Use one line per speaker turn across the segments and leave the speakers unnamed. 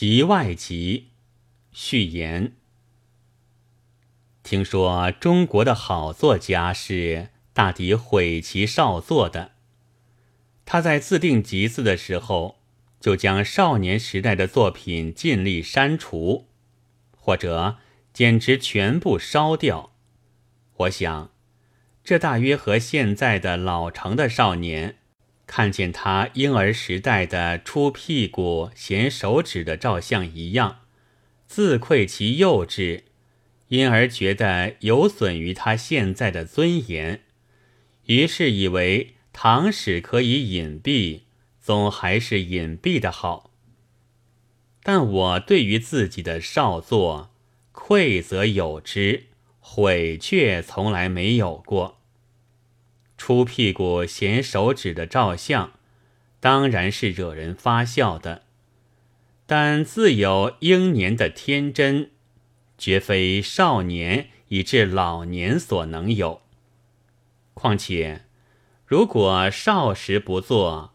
集外集序言。听说中国的好作家是大抵毁其少作的。他在自定集字的时候，就将少年时代的作品尽力删除，或者简直全部烧掉。我想，这大约和现在的老成的少年。看见他婴儿时代的出屁股、衔手指的照相一样，自愧其幼稚，因而觉得有损于他现在的尊严，于是以为唐史可以隐蔽，总还是隐蔽的好。但我对于自己的少作，愧则有之，悔却从来没有过。出屁股、衔手指的照相，当然是惹人发笑的，但自有英年的天真，绝非少年以至老年所能有。况且，如果少时不做，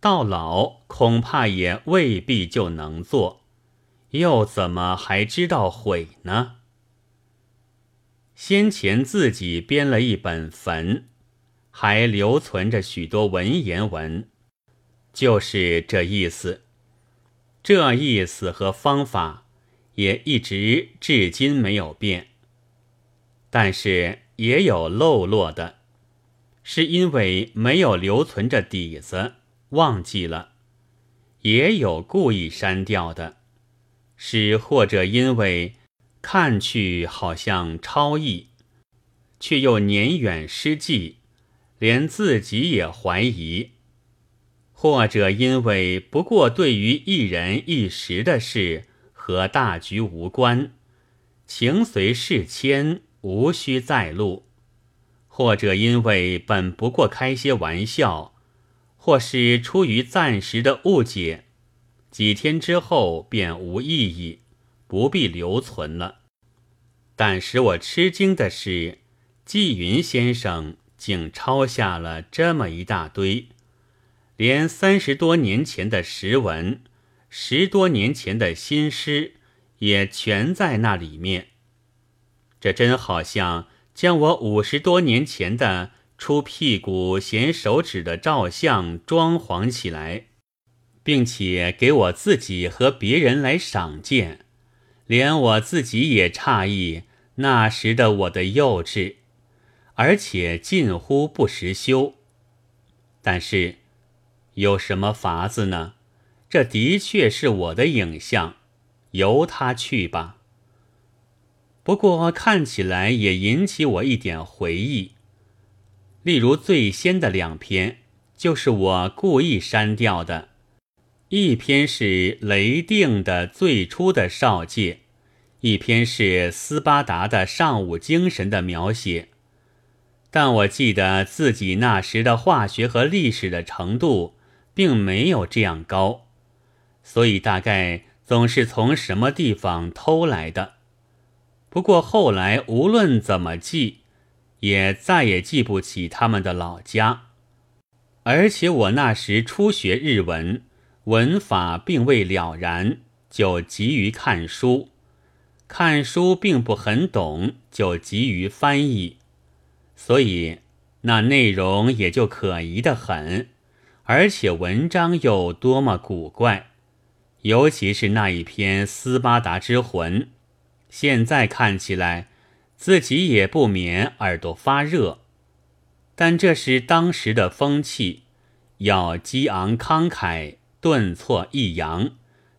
到老恐怕也未必就能做，又怎么还知道悔呢？先前自己编了一本坟。还留存着许多文言文，就是这意思。这意思和方法也一直至今没有变。但是也有漏落的，是因为没有留存着底子，忘记了；也有故意删掉的，是或者因为看去好像超逸，却又年远失记。连自己也怀疑，或者因为不过对于一人一时的事和大局无关，情随事迁，无需再录；或者因为本不过开些玩笑，或是出于暂时的误解，几天之后便无意义，不必留存了。但使我吃惊的是，纪云先生。竟抄下了这么一大堆，连三十多年前的时文、十多年前的新诗也全在那里面。这真好像将我五十多年前的出屁股、衔手指的照相装潢起来，并且给我自己和别人来赏鉴，连我自己也诧异那时的我的幼稚。而且近乎不时修，但是有什么法子呢？这的确是我的影像，由他去吧。不过看起来也引起我一点回忆，例如最先的两篇，就是我故意删掉的，一篇是雷定的最初的少界，一篇是斯巴达的上午精神的描写。但我记得自己那时的化学和历史的程度并没有这样高，所以大概总是从什么地方偷来的。不过后来无论怎么记，也再也记不起他们的老家。而且我那时初学日文，文法并未了然，就急于看书；看书并不很懂，就急于翻译。所以，那内容也就可疑的很，而且文章又多么古怪，尤其是那一篇《斯巴达之魂》，现在看起来，自己也不免耳朵发热。但这是当时的风气，要激昂慷慨，顿挫抑扬，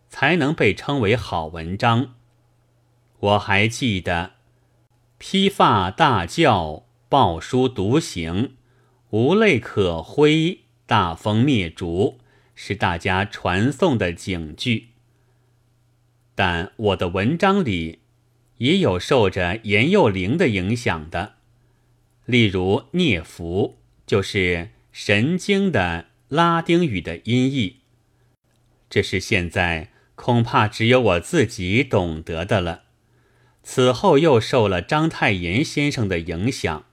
才能被称为好文章。我还记得，披发大叫。抱书独行，无泪可挥；大风灭烛，是大家传颂的警句。但我的文章里也有受着严幼龄的影响的，例如“聂福”就是神经的拉丁语的音译，这是现在恐怕只有我自己懂得的了。此后又受了章太炎先生的影响。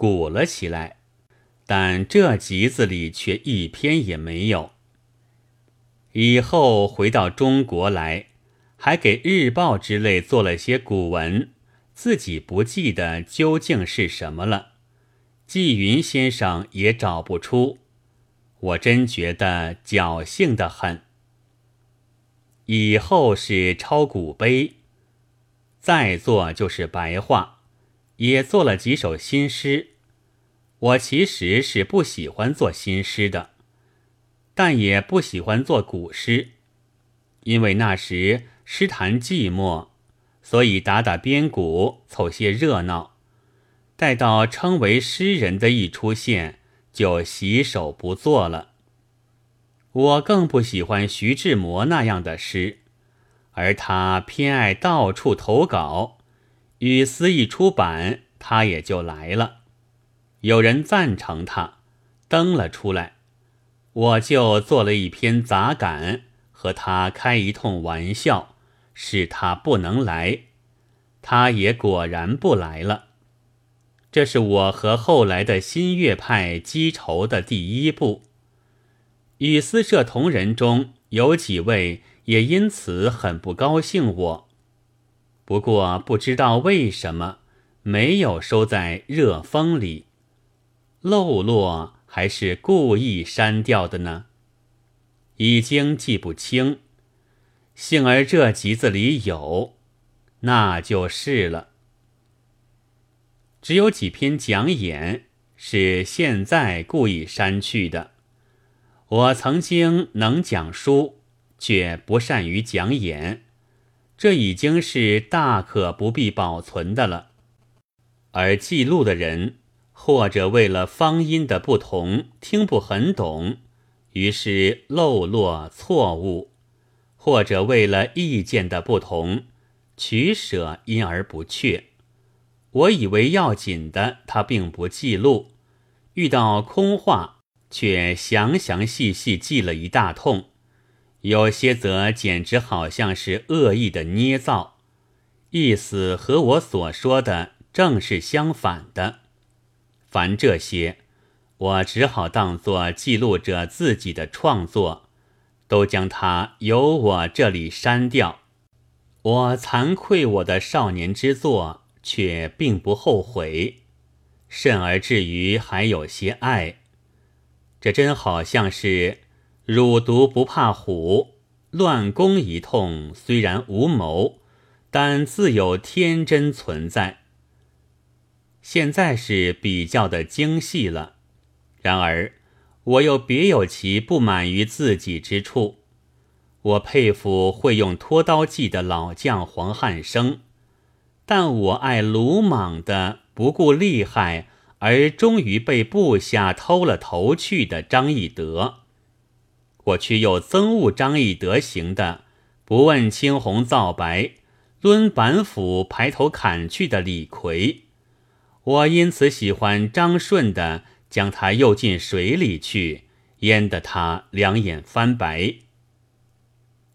鼓了起来，但这集子里却一篇也没有。以后回到中国来，还给日报之类做了些古文，自己不记得究竟是什么了。纪云先生也找不出，我真觉得侥幸的很。以后是抄古碑，再做就是白话，也做了几首新诗。我其实是不喜欢做新诗的，但也不喜欢做古诗，因为那时诗坛寂寞，所以打打边鼓，凑些热闹。待到称为诗人的一出现，就洗手不做了。我更不喜欢徐志摩那样的诗，而他偏爱到处投稿，语丝一出版，他也就来了。有人赞成他，登了出来，我就做了一篇杂感，和他开一通玩笑，使他不能来，他也果然不来了。这是我和后来的新月派积仇的第一步。与私社同仁中有几位也因此很不高兴我，不过不知道为什么没有收在热风里。漏落还是故意删掉的呢？已经记不清。幸而这集子里有，那就是了。只有几篇讲演是现在故意删去的。我曾经能讲书，却不善于讲演，这已经是大可不必保存的了。而记录的人。或者为了方音的不同听不很懂，于是漏落错误；或者为了意见的不同，取舍因而不确。我以为要紧的，他并不记录；遇到空话，却详详细细记了一大通。有些则简直好像是恶意的捏造，意思和我所说的正是相反的。凡这些，我只好当作记录着自己的创作，都将它由我这里删掉。我惭愧我的少年之作，却并不后悔，甚而至于还有些爱。这真好像是乳毒不怕虎，乱攻一通，虽然无谋，但自有天真存在。现在是比较的精细了，然而我又别有其不满于自己之处。我佩服会用拖刀计的老将黄汉升，但我爱鲁莽的不顾利害而终于被部下偷了头去的张翼德。我却又憎恶张翼德型的不问青红皂白、抡板斧排头砍去的李逵。我因此喜欢张顺的，将他诱进水里去，淹得他两眼翻白。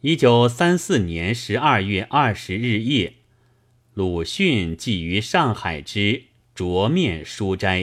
一九三四年十二月二十日夜，鲁迅寄于上海之《卓面书斋》。